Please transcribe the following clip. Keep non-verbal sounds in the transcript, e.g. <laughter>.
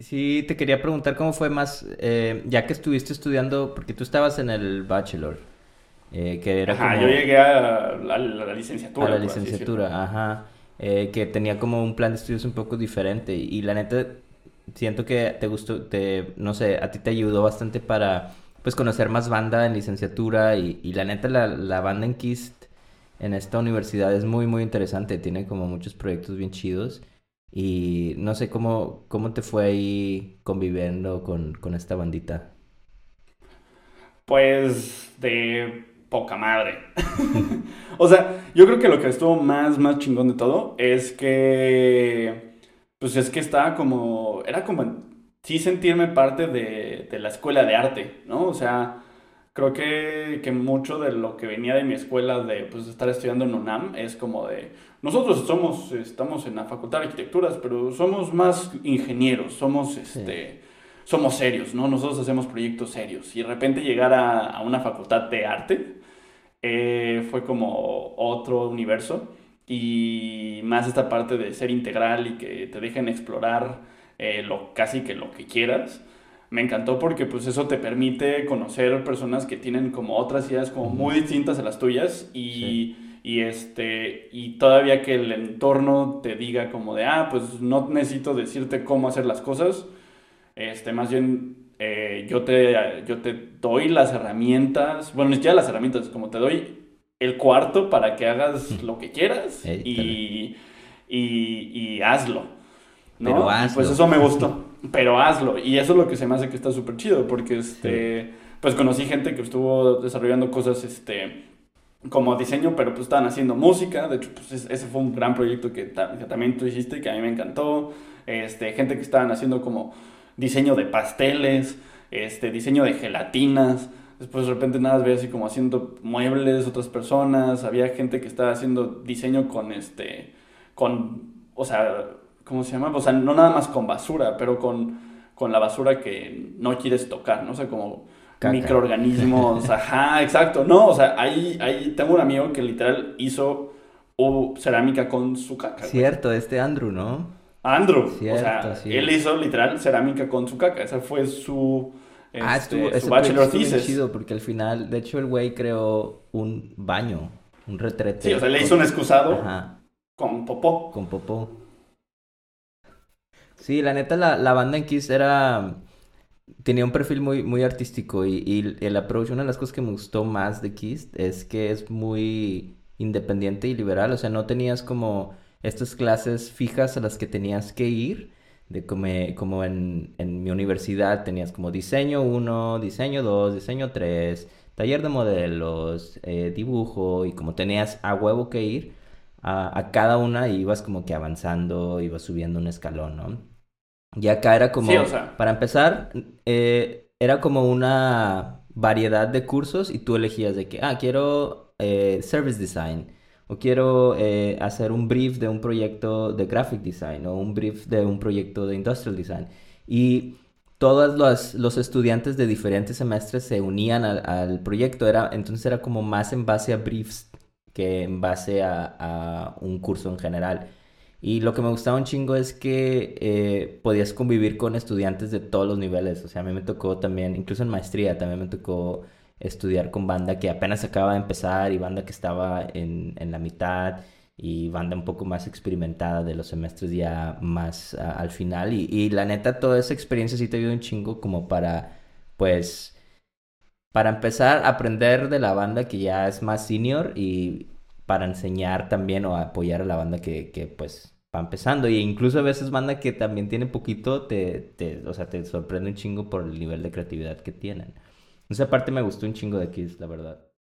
Sí, te quería preguntar cómo fue más, eh, ya que estuviste estudiando, porque tú estabas en el bachelor, eh, que era Ajá, como yo llegué a la, la licenciatura. a la licenciatura, ajá, eh, que tenía como un plan de estudios un poco diferente y, y la neta siento que te gustó, te, no sé, a ti te ayudó bastante para pues conocer más banda en licenciatura y, y la neta la, la banda en KIST en esta universidad es muy muy interesante, tiene como muchos proyectos bien chidos y no sé cómo, cómo te fue ahí conviviendo con, con esta bandita. Pues de poca madre. <laughs> O sea, yo creo que lo que estuvo más, más chingón de todo es que, pues es que estaba como, era como, sí sentirme parte de, de la escuela de arte, ¿no? O sea, creo que, que mucho de lo que venía de mi escuela de, pues, estar estudiando en UNAM es como de, nosotros somos, estamos en la Facultad de Arquitecturas, pero somos más ingenieros, somos, Sí. este, somos serios, ¿no? Nosotros hacemos proyectos serios. Y de repente llegar a, a una facultad de arte eh, fue como otro universo y más esta parte de ser integral y que te dejen explorar eh, lo, casi que lo que quieras. Me encantó porque pues eso te permite conocer personas que tienen como otras ideas como muy distintas a las tuyas Sí. y, y este y todavía que el entorno te diga como de ah pues no necesito decirte cómo hacer las cosas este, más bien, eh, yo te, yo te doy las herramientas, bueno, ni siquiera las herramientas, como te doy el cuarto para que hagas lo que quieras y, y, y hazlo, ¿no? Pero hazlo. Pues eso me gustó, <laughs> pero hazlo. Y eso es lo que se me hace que está súper chido, porque este, pues conocí gente que estuvo desarrollando cosas, este, como diseño, pero pues estaban haciendo música. De hecho, pues es- ese fue un gran proyecto que, ta- que también tú hiciste y que a mí me encantó. Este, gente que estaban haciendo como diseño de pasteles, este, diseño de gelatinas. Después de repente nada, veía así como haciendo muebles, otras personas. Había gente que estaba haciendo diseño con este, con, o sea, ¿cómo se llama? O sea, no nada más con basura, pero con, con la basura que no quieres tocar, ¿no? O sea, como Caca. microorganismos, <laughs> ajá, exacto. No, o sea, ahí, ahí tengo un amigo que literal hizo cerámica con su caca. güey. Cierto, este Andrew, ¿no? Andrew, Cierto, o sea, sí. él hizo literal cerámica con su caca. Esa fue su, Ah, este, estuvo, su ese bachelor thesis. chido porque al final, de hecho, el güey creó un baño, un retrete. Sí, o sea, le con- hizo un excusado Ajá, con popó. con popó. Sí, la neta, la, la banda en Kiss era... Tenía un perfil muy, muy artístico y, y el approach, una de las cosas que me gustó más de Kiss es que es muy independiente y liberal, o sea, no tenías como estas clases fijas a las que tenías que ir, de como, como en, en mi universidad tenías como diseño uno, diseño 2, diseño 3, taller de modelos, eh, dibujo y como tenías a huevo que ir a, a cada una ibas como que avanzando, ibas subiendo un escalón, ¿no? Y acá era como, Sí, o sea. para empezar, eh, era como una variedad de cursos y tú elegías de que, ah, quiero eh, service design o quiero eh, hacer un brief de un proyecto de graphic design o un brief de un proyecto de industrial design. Y todos los, los estudiantes de diferentes semestres se unían al, al proyecto, era, entonces era como más en base a briefs que en base a, un curso en general. Y lo que me gustaba un chingo es que eh, podías convivir con estudiantes de todos los niveles. O sea, a mí me tocó también, incluso en maestría, también me tocó estudiar con banda que apenas acaba de empezar y banda que estaba en, la mitad y banda un poco más experimentada de los semestres ya más al final. Y, y la neta, toda esa experiencia sí te ayuda un chingo como para, pues, para empezar a aprender de la banda que ya es más senior y para enseñar también o apoyar a la banda que, que pues va empezando. Y incluso a veces banda que también tiene poquito, te, te, o sea, te sorprende un chingo por el nivel de creatividad que tienen. Esa parte me gustó un chingo de Kiss, la verdad.